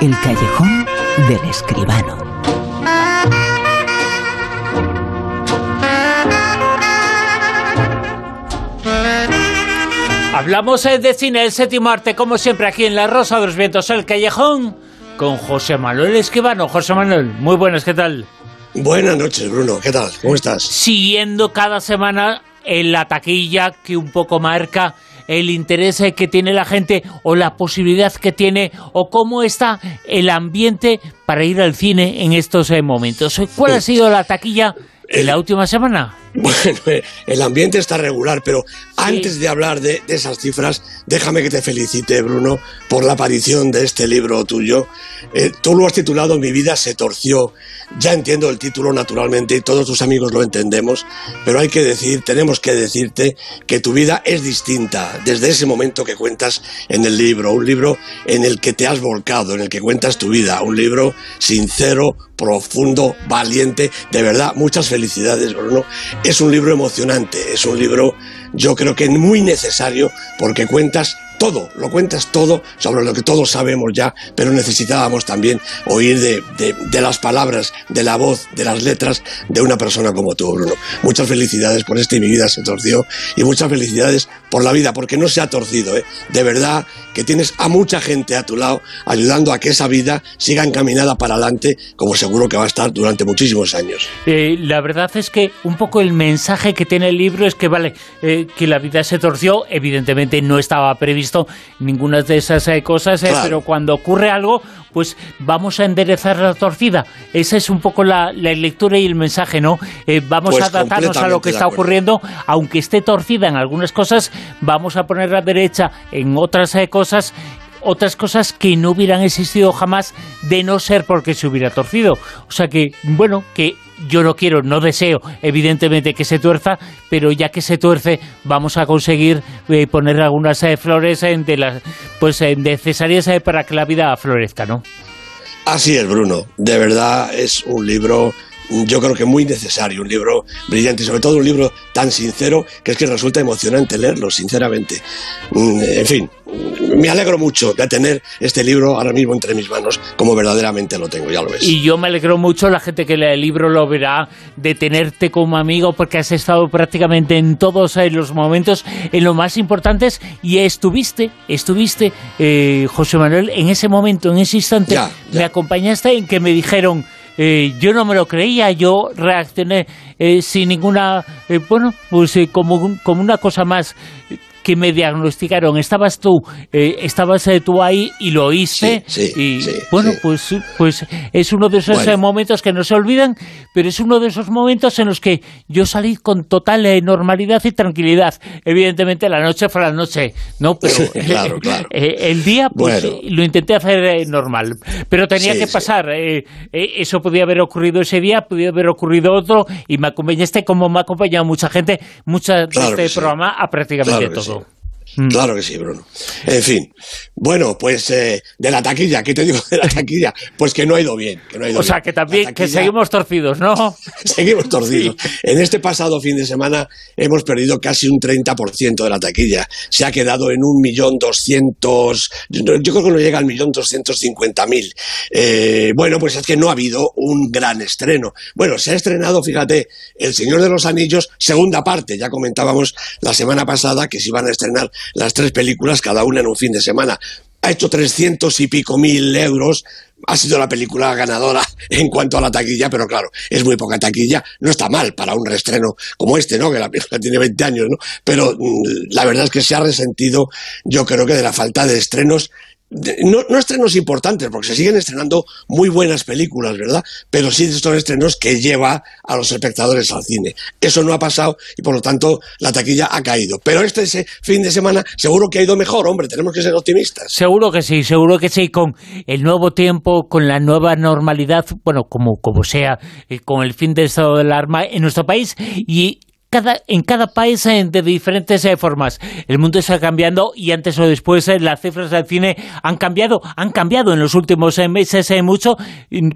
El callejón del escribano. Hablamos eh, de cine el séptimo arte, como siempre, aquí en La Rosa de los Vientos, el Callejón, con José Manuel Esquivano. José Manuel, muy buenas, ¿qué tal? Buenas noches, Bruno. ¿Qué tal? ¿Cómo estás? Siguiendo cada semana en la taquilla que un poco marca el interés eh, que tiene la gente o la posibilidad que tiene o cómo está el ambiente para ir al cine en estos eh, momentos. ¿Cuál ha sido la taquilla en la última semana? Bueno, el ambiente está regular, pero antes de hablar de, esas cifras, déjame que te felicite, Bruno, por la aparición de este libro tuyo. Eh, tú lo has titulado Mi vida se torció. Ya entiendo el título naturalmente y todos tus amigos lo entendemos, pero hay que decir, tenemos que decirte que tu vida es distinta desde ese momento que cuentas en el libro, un libro en el que te has volcado, en el que cuentas tu vida, un libro sincero, profundo, valiente, de verdad, muchas felicidades, Bruno. Es un libro emocionante, es un libro yo creo que muy necesario porque cuentas todo, lo cuentas todo sobre lo que todos sabemos ya, pero necesitábamos también oír de, de, las palabras, de la voz, de las letras de una persona como tú, Bruno. Muchas felicidades por este Mi vida se torció y muchas felicidades por la vida, porque no se ha torcido, ¿eh? de verdad que tienes a mucha gente a tu lado ayudando a que esa vida siga encaminada para adelante, como seguro que va a estar durante muchísimos años. Eh, la verdad es que un poco el mensaje que tiene el libro es que, vale, eh, que la vida se torció, evidentemente no estaba previsto ninguna de esas eh, cosas, pero cuando ocurre algo, pues vamos a enderezar la torcida. Esa es un poco la, lectura y el mensaje, ¿no? vamos pues a adaptarnos a lo que está ocurriendo, aunque esté torcida en algunas cosas, vamos a poner la derecha en otras cosas otras cosas que no hubieran existido jamás de no ser porque se hubiera torcido. O sea que, bueno, que yo no quiero, no deseo, evidentemente, que se tuerza, pero ya que se tuerce, vamos a conseguir eh, poner algunas eh, flores en de las pues necesarias eh, para que la vida florezca, ¿no? Así es, Bruno. De verdad es un libro yo creo que muy necesario, un libro brillante y sobre todo un libro tan sincero que es que resulta emocionante leerlo, sinceramente. Mm, en fin, me alegro mucho de tener este libro ahora mismo entre mis manos, como verdaderamente lo tengo, ya lo ves. Y yo me alegro mucho, la gente que lee el libro lo verá, de tenerte como amigo, porque has estado prácticamente en todos eh, los momentos, en los más importantes, y estuviste, estuviste, eh, José Manuel, en ese momento, en ese instante, me acompañaste en que me dijeron, eh, yo no me lo creía, yo reaccioné sin ninguna, bueno, pues como, como una cosa más que me diagnosticaron, estabas tú, eh, estabas eh, tú ahí y lo oíste. y bueno, pues, pues es uno de esos eh, momentos que no se olvidan, pero es uno de esos momentos en los que yo salí con total normalidad y tranquilidad. Evidentemente la noche fue la noche, ¿no? Pero claro, claro. el día pues lo intenté hacer normal, pero tenía que pasar. eso podía haber ocurrido ese día, podía haber ocurrido otro y me acompañaste como me ha acompañado mucha gente, mucha de este programa a prácticamente todo. Mm. Claro que sí, Bruno. En fin. Bueno, pues eh, de la taquilla, ¿qué te digo de la taquilla? Pues que no ha ido bien. Que no ha ido o sea, que también que seguimos torcidos, ¿no? seguimos torcidos. En este pasado fin de semana hemos perdido casi un 30% de la taquilla. Se ha quedado en un millón doscientos... Yo creo que no llega al millón doscientos cincuenta mil. Eh, bueno, pues es que no ha habido un gran estreno. Bueno, se ha estrenado, fíjate, El Señor de los Anillos, segunda parte. Ya comentábamos la semana pasada que se iban a estrenar las tres películas, cada una en un fin de semana. Ha hecho trescientos y pico mil euros, ha sido la película ganadora en cuanto a la taquilla, pero claro, es muy poca taquilla, no está mal para un reestreno como este, ¿no? Que la película tiene 20 años, ¿no? Pero mm, la verdad es que se ha resentido, yo creo que de la falta de estrenos no, no, estrenos importantes, porque se siguen estrenando muy buenas películas, ¿verdad? Pero sí estos estrenos que lleva a los espectadores al cine. Eso no ha pasado y por lo tanto la taquilla ha caído. Pero este fin de semana seguro que ha ido mejor, hombre, tenemos que ser optimistas. Seguro que sí, seguro que sí, con el nuevo tiempo, con la nueva normalidad, bueno, como, como sea, eh, con el fin de estado del arma en nuestro país y cada, en cada país eh, de diferentes eh, formas. El mundo está cambiando y antes o después eh, las cifras del cine han cambiado, han cambiado en los últimos meses mucho,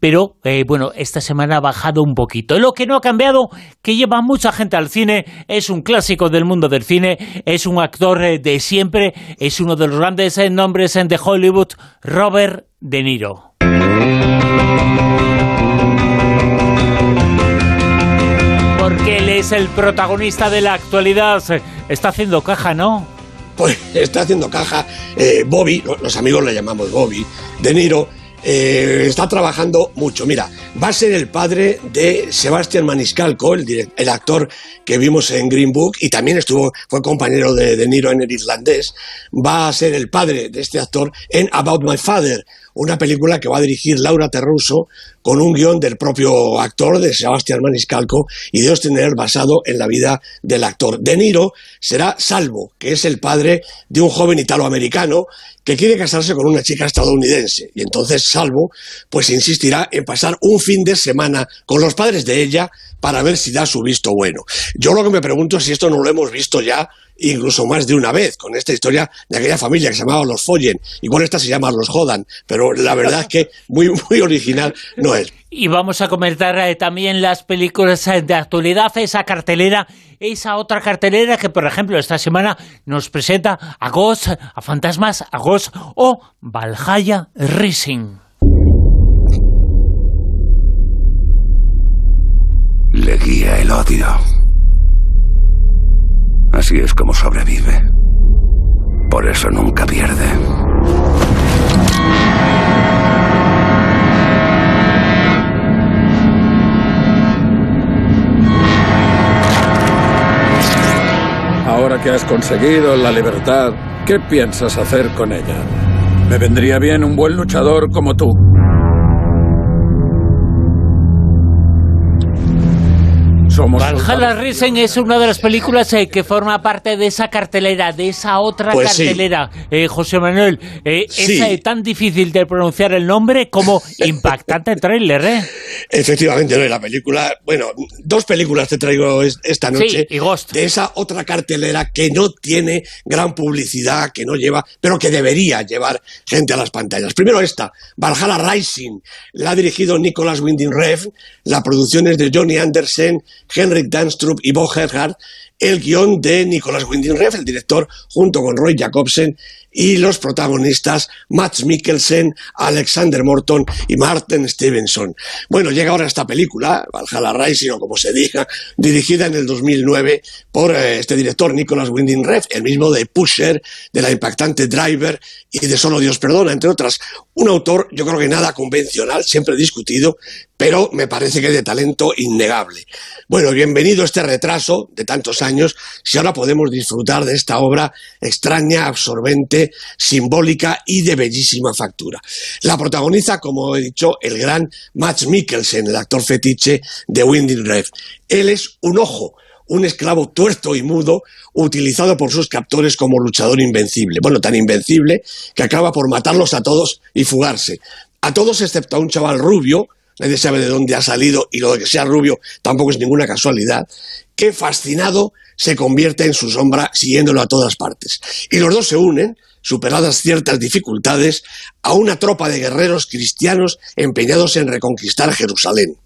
pero bueno, esta semana ha bajado un poquito. Lo que no ha cambiado, que lleva mucha gente al cine, es un clásico del mundo del cine, es un actor de siempre, es uno de los grandes nombres de Hollywood, Robert De Niro. Es el protagonista de la actualidad. Está haciendo caja, ¿no? Pues está haciendo caja. Eh, Bobby, los amigos le llamamos Bobby, De Niro, eh, está trabajando mucho. Mira, va a ser el padre de Sebastián Maniscalco, el, actor que vimos en Green Book y también estuvo, fue compañero de De Niro en el irlandés. Va a ser el padre de este actor en About My Father, una película que va a dirigir Laura Terruso con un guion del propio actor, de Sebastián Maniscalco, y de tener basado en la vida del actor. De Niro será Salvo, que es el padre de un joven italoamericano que quiere casarse con una chica estadounidense. Y entonces Salvo, pues insistirá en pasar un fin de semana con los padres de ella para ver si da su visto bueno. Yo lo que me pregunto es si esto no lo hemos visto ya incluso más de una vez, con esta historia de aquella familia que se llamaba Los Follen. Igual esta se llama Los Jodan, pero la verdad es que muy, muy original no es. Y vamos a comentar eh, también las películas eh, de actualidad, esa cartelera, esa otra cartelera que, por ejemplo, esta semana nos presenta a Ghost, a Fantasmas, a Ghost o Valhalla Rising. Le Así es como sobrevive. Por eso nunca pierde. Ahora que has conseguido la libertad, ¿qué piensas hacer con ella? Me vendría bien un buen luchador como tú. Valhalla Rising es una de las películas eh, que forma parte de esa cartelera, de esa otra pues cartelera. Eh, José Manuel, eh, es tan difícil de pronunciar el nombre como impactante el tráiler, ¿eh? Efectivamente, ¿no? la película, bueno, dos películas te traigo esta noche. y Ghost. De esa otra cartelera que no tiene gran publicidad, que no lleva, pero que debería llevar gente a las pantallas. Primero esta, Valhalla Rising, la ha dirigido Nicolas Winding Refn, la producción es de Johnny Anderson, Henrik Danstrup y Bo Herhard, el guion de Nicolas Winding Refn, el director, junto con Roy Jacobsen y los protagonistas Max Mikkelsen, Alexander Morton y Martin Stevenson. Bueno, llega ahora esta película, Valhalla Rising o como se diga, dirigida en el 2009 por eh, este director Nicolas Winding Refn, el mismo de Pusher, de la impactante Driver y de Solo Dios Perdona, entre otras. Un autor, yo creo que nada convencional, siempre discutido, pero me parece que es de talento innegable. Bueno, bienvenido este retraso de tantos años, si ahora podemos disfrutar de esta obra extraña, absorbente, simbólica y de bellísima factura. La protagoniza, como he dicho, el gran Max Mikkelsen, el actor fetiche de Winding Refn. Él es un ojo, un esclavo tuerto y mudo utilizado por sus captores como luchador invencible. Bueno, tan invencible que acaba por matarlos a todos y fugarse. A todos excepto a un chaval rubio, nadie sabe de dónde ha salido y lo de que sea rubio tampoco es ninguna casualidad, que fascinado se convierte en su sombra siguiéndolo a todas partes. Y los dos se unen, superadas ciertas dificultades, a una tropa de guerreros cristianos empeñados en reconquistar Jerusalén.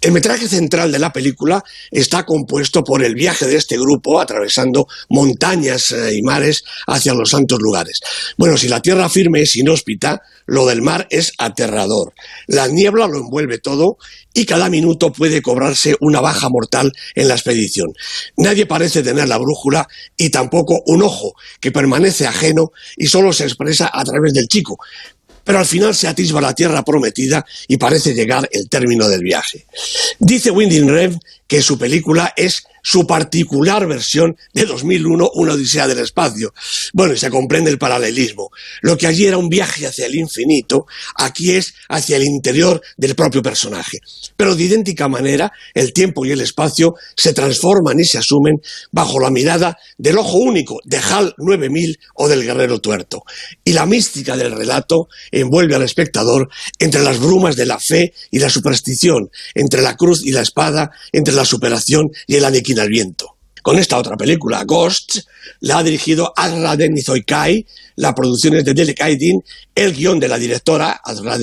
El metraje central de la película está compuesto por el viaje de este grupo atravesando montañas eh, y mares hacia los santos lugares. Bueno, si la tierra firme es inhóspita, lo del mar es aterrador. La niebla lo envuelve todo y cada minuto puede cobrarse una baja mortal en la expedición. Nadie parece tener la brújula y tampoco un ojo que permanece ajeno y solo se expresa a través del chico, pero al final se atisba la tierra prometida y parece llegar el término del viaje. Dice Winding Rev que su película es su particular versión de 2001, Una Odisea del Espacio. Bueno, y se comprende el paralelismo. Lo que allí era un viaje hacia el infinito, aquí es hacia el interior del propio personaje. Pero de idéntica manera, el tiempo y el espacio se transforman y se asumen bajo la mirada del ojo único de HAL 9000 o del guerrero tuerto. Y la mística del relato envuelve al espectador entre las brumas de la fe y la superstición, entre la cruz y la espada, entre la la superación y el aniquilamiento. Con esta otra película, Ghost, la ha dirigido Azra Denizoikai, la producción es de Delek Aydin, el guion de la directora, Azra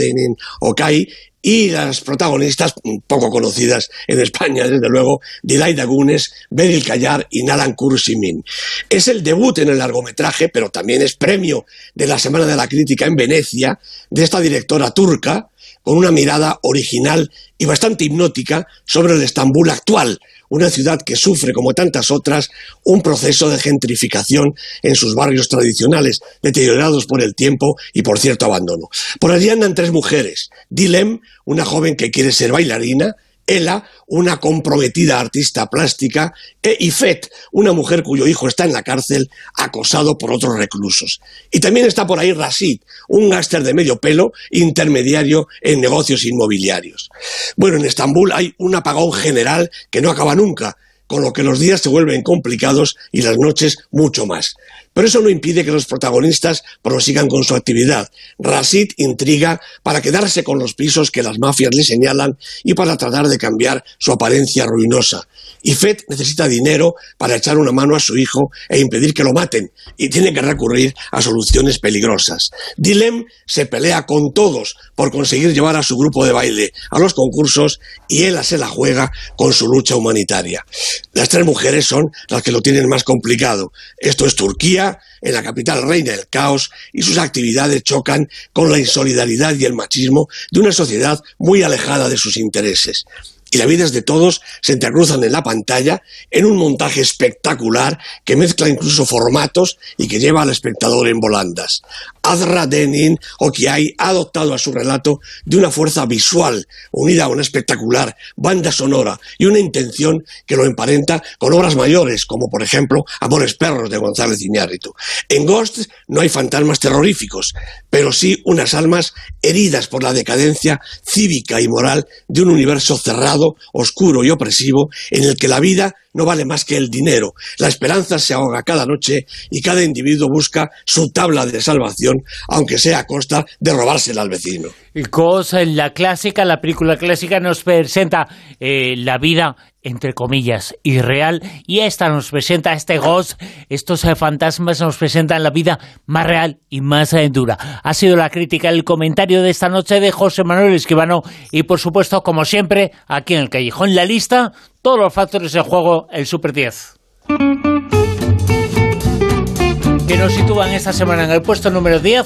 Okai, y las protagonistas poco conocidas en España, desde luego, Dilaida Gunes, Bedil Kayar y Nalan Kursimin. Es el debut en el largometraje, pero también es premio de la Semana de la Crítica en Venecia, de esta directora turca, con una mirada original y bastante hipnótica sobre el Estambul actual, una ciudad que sufre, como tantas otras, un proceso de gentrificación en sus barrios tradicionales, deteriorados por el tiempo y por cierto abandono. Por allí andan tres mujeres. Dilem, una joven que quiere ser bailarina, Ella, una comprometida artista plástica, e Ifet, una mujer cuyo hijo está en la cárcel acosado por otros reclusos. Y también está por ahí Rasid, un gáster de medio pelo, intermediario en negocios inmobiliarios. Bueno, en Estambul hay un apagón general que no acaba nunca, con lo que los días se vuelven complicados y las noches mucho más. Pero eso no impide que los protagonistas prosigan con su actividad. Rasid intriga para quedarse con los pisos que las mafias le señalan y para tratar de cambiar su apariencia ruinosa. Y Fett necesita dinero para echar una mano a su hijo e impedir que lo maten, y tiene que recurrir a soluciones peligrosas. Dilem se pelea con todos por conseguir llevar a su grupo de baile a los concursos y él se la juega con su lucha humanitaria. Las tres mujeres son las que lo tienen más complicado. Esto es Turquía, en la capital reina el caos y sus actividades chocan con la insolidaridad y el machismo de una sociedad muy alejada de sus intereses y las vidas de todos se entrecruzan en la pantalla en un montaje espectacular que mezcla incluso formatos y que lleva al espectador en volandas. Azra Denin Okiai ha adoptado a su relato de una fuerza visual unida a una espectacular banda sonora y una intención que lo emparenta con obras mayores como por ejemplo Amores Perros de González Iñárritu. En Ghost no hay fantasmas terroríficos, pero sí unas almas heridas por la decadencia cívica y moral de un universo cerrado oscuro y opresivo, en el que la vida no vale más que el dinero. La esperanza se ahoga cada noche y cada individuo busca su tabla de salvación, aunque sea a costa de robársela al vecino. Cosa en la clásica, la película clásica nos presenta eh, la vida entre comillas, irreal, y esta nos presenta este ghost, estos eh, fantasmas nos presentan la vida más real y más eh, dura. Ha sido la crítica, el comentario de esta noche de José Manuel Esquivano, y por supuesto, como siempre, aquí en el Callejón La Lista, todos los factores de juego, el Super 10 que nos sitúan esta semana en el puesto número 10?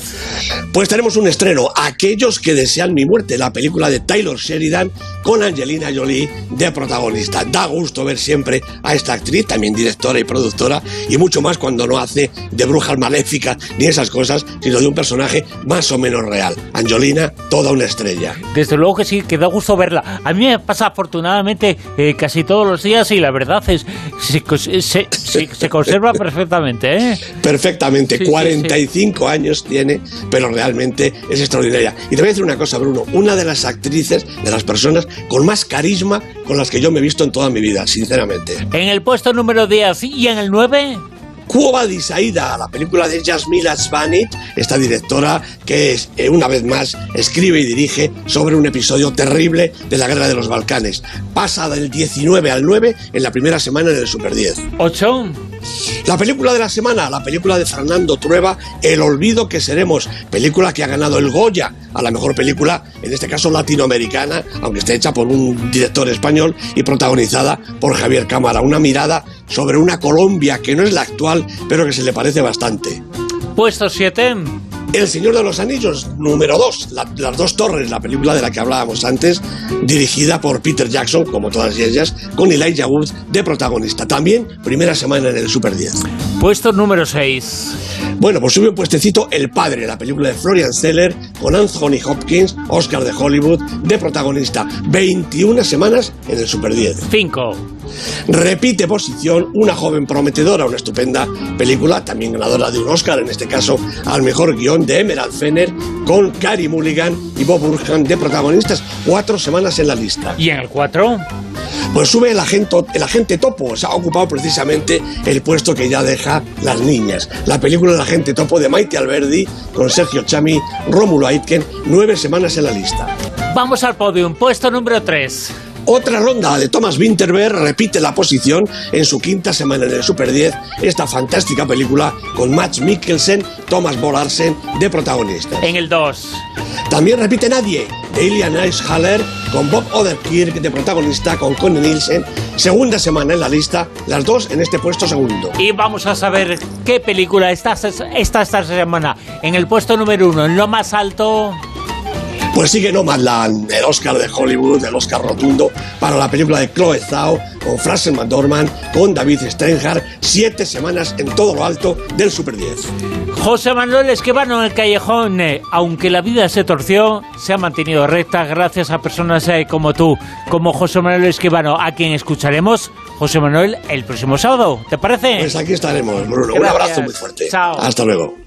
Pues tenemos un estreno, Aquellos que desean mi muerte, la película de Taylor Sheridan con Angelina Jolie de protagonista. Da gusto ver siempre a esta actriz, también directora y productora, y mucho más cuando no hace de brujas maléficas ni esas cosas, sino de un personaje más o menos real. Angelina, toda una estrella. Desde luego que sí, que da gusto verla. A mí me pasa afortunadamente eh, casi todos los días y la verdad es se, se, se, conserva perfectamente. ¿eh? Perfecto perfectamente. 45 años tiene, pero realmente es extraordinaria. Y te voy a decir una cosa, Bruno. Una de las actrices, de las personas con más carisma con las que yo me he visto en toda mi vida, sinceramente. En el puesto número 10 y en el 9. Cuba de la película de Jasmila Svanit, esta directora que eh, una vez más escribe y dirige sobre un episodio terrible de la guerra de los Balcanes. Pasa del 19 al 9 en la primera semana del Super 10. 8. La película de la semana, la película de Fernando Trueba, El olvido que seremos, película que ha ganado el Goya a la mejor película, en este caso latinoamericana, aunque esté hecha por un director español y protagonizada por Javier Cámara. Una mirada sobre una Colombia que no es la actual, pero que se le parece bastante. Puesto 7. El Señor de los Anillos, número 2, Las dos torres, la película de la que hablábamos antes, dirigida por Peter Jackson, como todas ellas, con Elijah Wood de protagonista. También primera semana en el Super 10. Puesto número 6. Bueno, pues sube un puestecito El Padre, la película de Florian Seller con Anthony Hopkins, Oscar de Hollywood, de protagonista. 21 semanas en el Super 10. 5. Repite posición una joven prometedora, una estupenda película, también ganadora de un Oscar, en este caso al mejor guion de Emerald Fenner, con Carrie Mulligan y Bob Burhan de protagonistas. Cuatro semanas en la lista. ¿Y en el 4? Pues sube el agente, el agente Topo, se ha ocupado precisamente el puesto que ya deja Las Niñas. La película El agente Topo de Maite Alberdi con Sergio Chami, Rómulo Aitken, nueve semanas en la lista. Vamos al podium, puesto número 3. Otra ronda de Thomas Winterberg repite la posición en su quinta semana en el Super 10, esta fantástica película con Max Mikkelsen, Thomas Bolarsen de protagonistas. En el 2. También repite Nadie, de Ilian Haller con Bob Odenkirk de protagonista con Connie Nielsen. Segunda semana en la lista, las dos en este puesto segundo. Y vamos a saber qué película está esta semana en el puesto número uno, en lo más alto. Pues sigue Nomadland, el Oscar de Hollywood, el Oscar rotundo para la película de Chloe Zhao con Frances McDormand, con David Steinhardt, siete semanas en todo lo alto del Super 10. José Manuel Esquivano en el callejón, eh, aunque la vida se torció, se ha mantenido recta gracias a personas eh, como tú, como José Manuel Esquivano, a quien escucharemos, José Manuel, el próximo sábado. ¿Te parece? Pues aquí estaremos, Bruno. Un abrazo muy fuerte. Chao. Hasta luego.